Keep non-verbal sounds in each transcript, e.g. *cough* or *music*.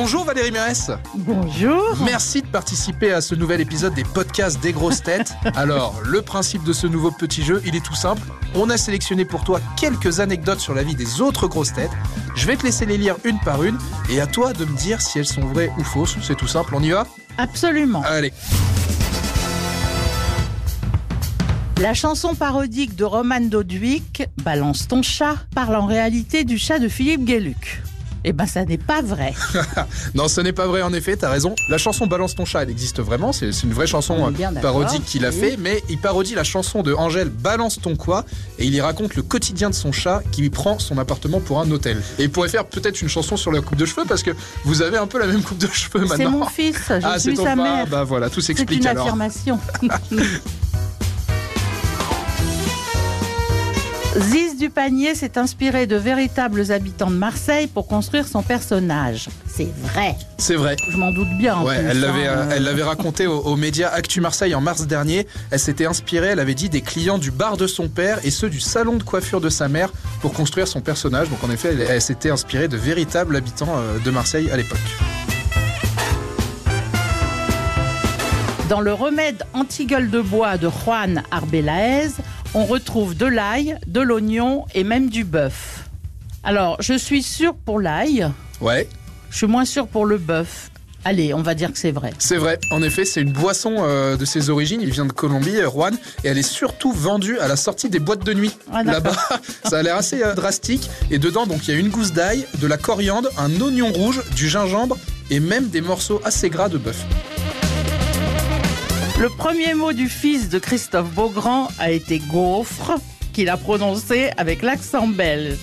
Bonjour Valérie Mérès. Bonjour. Merci de participer à ce nouvel épisode des podcasts des grosses têtes. Alors, le principe de ce nouveau petit jeu, il est tout simple. On a sélectionné pour toi quelques anecdotes sur la vie des autres grosses têtes. Je vais te laisser les lire une par une et à toi de me dire si elles sont vraies ou fausses. C'est tout simple, on y va? Absolument. Allez. La chanson parodique de Roman Dodwick, Balance ton chat, parle en réalité du chat de Philippe Gueluc. Eh ben, ça n'est pas vrai. *laughs* non, ce n'est pas vrai en effet, t'as raison. La chanson Balance ton chat, elle existe vraiment, c'est c'est une vraie chanson euh, parodique qu'il a oui. fait, mais il parodie la chanson de Angèle Balance ton quoi, et il y raconte le quotidien de son chat qui lui prend son appartement pour un hôtel. Et il pourrait faire peut-être une chanson sur la coupe de cheveux, parce que vous avez un peu la même coupe de cheveux C'est maintenant. mon fils, je ah, c'est suis ton sa mère. bah voilà, tout C'est s'explique une alors. affirmation. *laughs* Ziz du panier s'est inspiré de véritables habitants de Marseille pour construire son personnage. C'est vrai. C'est vrai. Je m'en doute bien. en Ouais, plus, elle l'avait, hein. euh, elle l'avait raconté aux, aux médias Actu Marseille en mars dernier. Elle s'était inspirée, elle avait dit, des clients du bar de son père et ceux du salon de coiffure de sa mère pour construire son personnage. Donc en effet, elle, elle s'était inspirée de véritables habitants euh, de Marseille à l'époque. Dans le remède anti-gueule de bois de Juan Arbelaez, on retrouve de l'ail, de l'oignon et même du bœuf. Alors, je suis sûre pour l'ail, Ouais, je suis moins sûre pour le bœuf. Allez, on va dire que c'est vrai. c'est vrai. En effet, c'est une boisson euh, de ses origines. Il vient de Colombie, euh, Juan, et elle est surtout vendue à la sortie des boîtes de nuit. Ah. Là-bas, *laughs* ça a l'air assez euh, drastique. Et dedans, donc, il y a une gousse d'ail, de la coriandre, un oignon rouge, du gingembre et même des morceaux assez gras de bœuf. Le premier mot du fils de Christophe Beaugrand a été gaufre, qu'il a prononcé avec l'accent belge.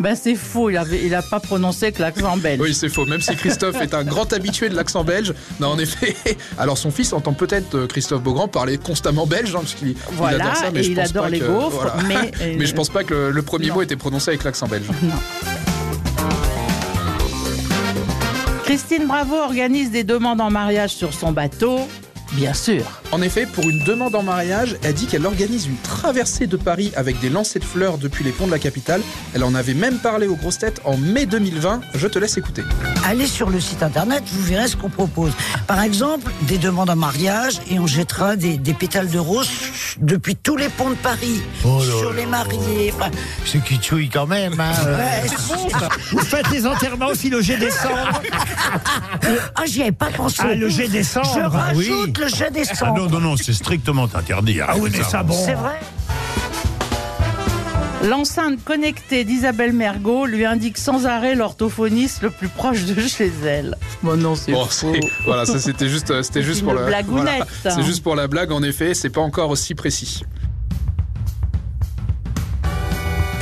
Ben c'est faux, il il a pas prononcé avec l'accent belge. Oui, c'est faux. Même si Christophe est un grand habitué de l'accent belge, non, en effet. Alors son fils entend peut-être euh, Christophe Beaugrand parler constamment belge, hein, parce qu'il Voilà, adore ça, mais et je il pense adore pas les que- gaufres, voilà. mais, *laughs* euh, mais je pense pas que le, le premier non. mot était prononcé avec l'accent belge. Non. Christine Bravo organise des demandes en mariage sur son bateau, bien sûr. En effet, pour une demande en mariage, elle dit qu'elle organise une traversée de Paris avec des lancers de fleurs depuis les ponts de la capitale. Elle en avait même parlé aux grosses têtes en mai 2020. Je te laisse écouter. Allez sur le site internet, vous verrez ce qu'on propose. Par exemple, des demandes en mariage et on jettera des, des pétales de rose depuis tous les ponts de Paris, Oh là sur là. les mariés. Enfin, C'est kitschouille quand même. Hein. euh. ouais, Vous faites les enterrements aussi le jet des cendres ah, j'y avais pas pensé. Ah, le jet des cendres, Je oui. rajoute le jet des Ah cendres. Non, non, c'est strictement interdit. Ah oui, mais ça, bon. C'est vrai L'enceinte connectée d'Isabelle Mergot lui indique sans arrêt l'orthophoniste le plus proche de chez elle. Bon non, c'est Bon, faux. voilà, ça c'était juste, euh, c'était C'est juste une pour la blagounette, voilà. hein. C'est juste pour la blague. En effet, c'est pas encore aussi précis.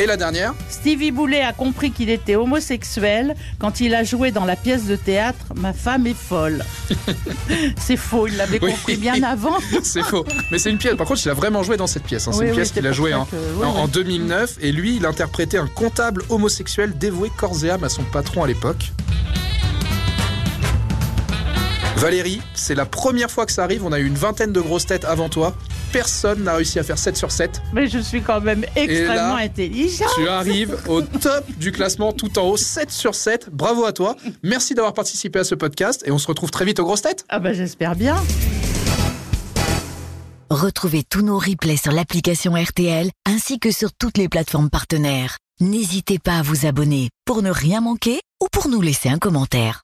Et la dernière Stevie Boulet a compris qu'il était homosexuel quand il a joué dans la pièce de théâtre Ma femme est folle. *laughs* c'est faux, il l'avait Oui. compris bien avant. *laughs* C'est faux. Mais c'est une pièce. Par contre, il a vraiment joué dans cette pièce. hein. C'est Oui, une oui, pièce qu'il a jouée ça en, que- en- en oui. 2009. Et lui, il interprétait un comptable homosexuel dévoué corps et âme à son patron à l'époque. Valérie, c'est la première fois que ça arrive. On a eu une vingtaine de grosses têtes avant toi. Personne n'a réussi à faire 7 sur 7. Mais je suis quand même extrêmement intelligent. Tu arrives au top du classement tout en haut, 7 sur 7. Bravo à toi. Merci d'avoir participé à ce podcast et on se retrouve très vite aux grosses têtes. Ah bah j'espère bien. Retrouvez tous nos replays sur l'application RTL ainsi que sur toutes les plateformes partenaires. N'hésitez pas à vous abonner pour ne rien manquer ou pour nous laisser un commentaire.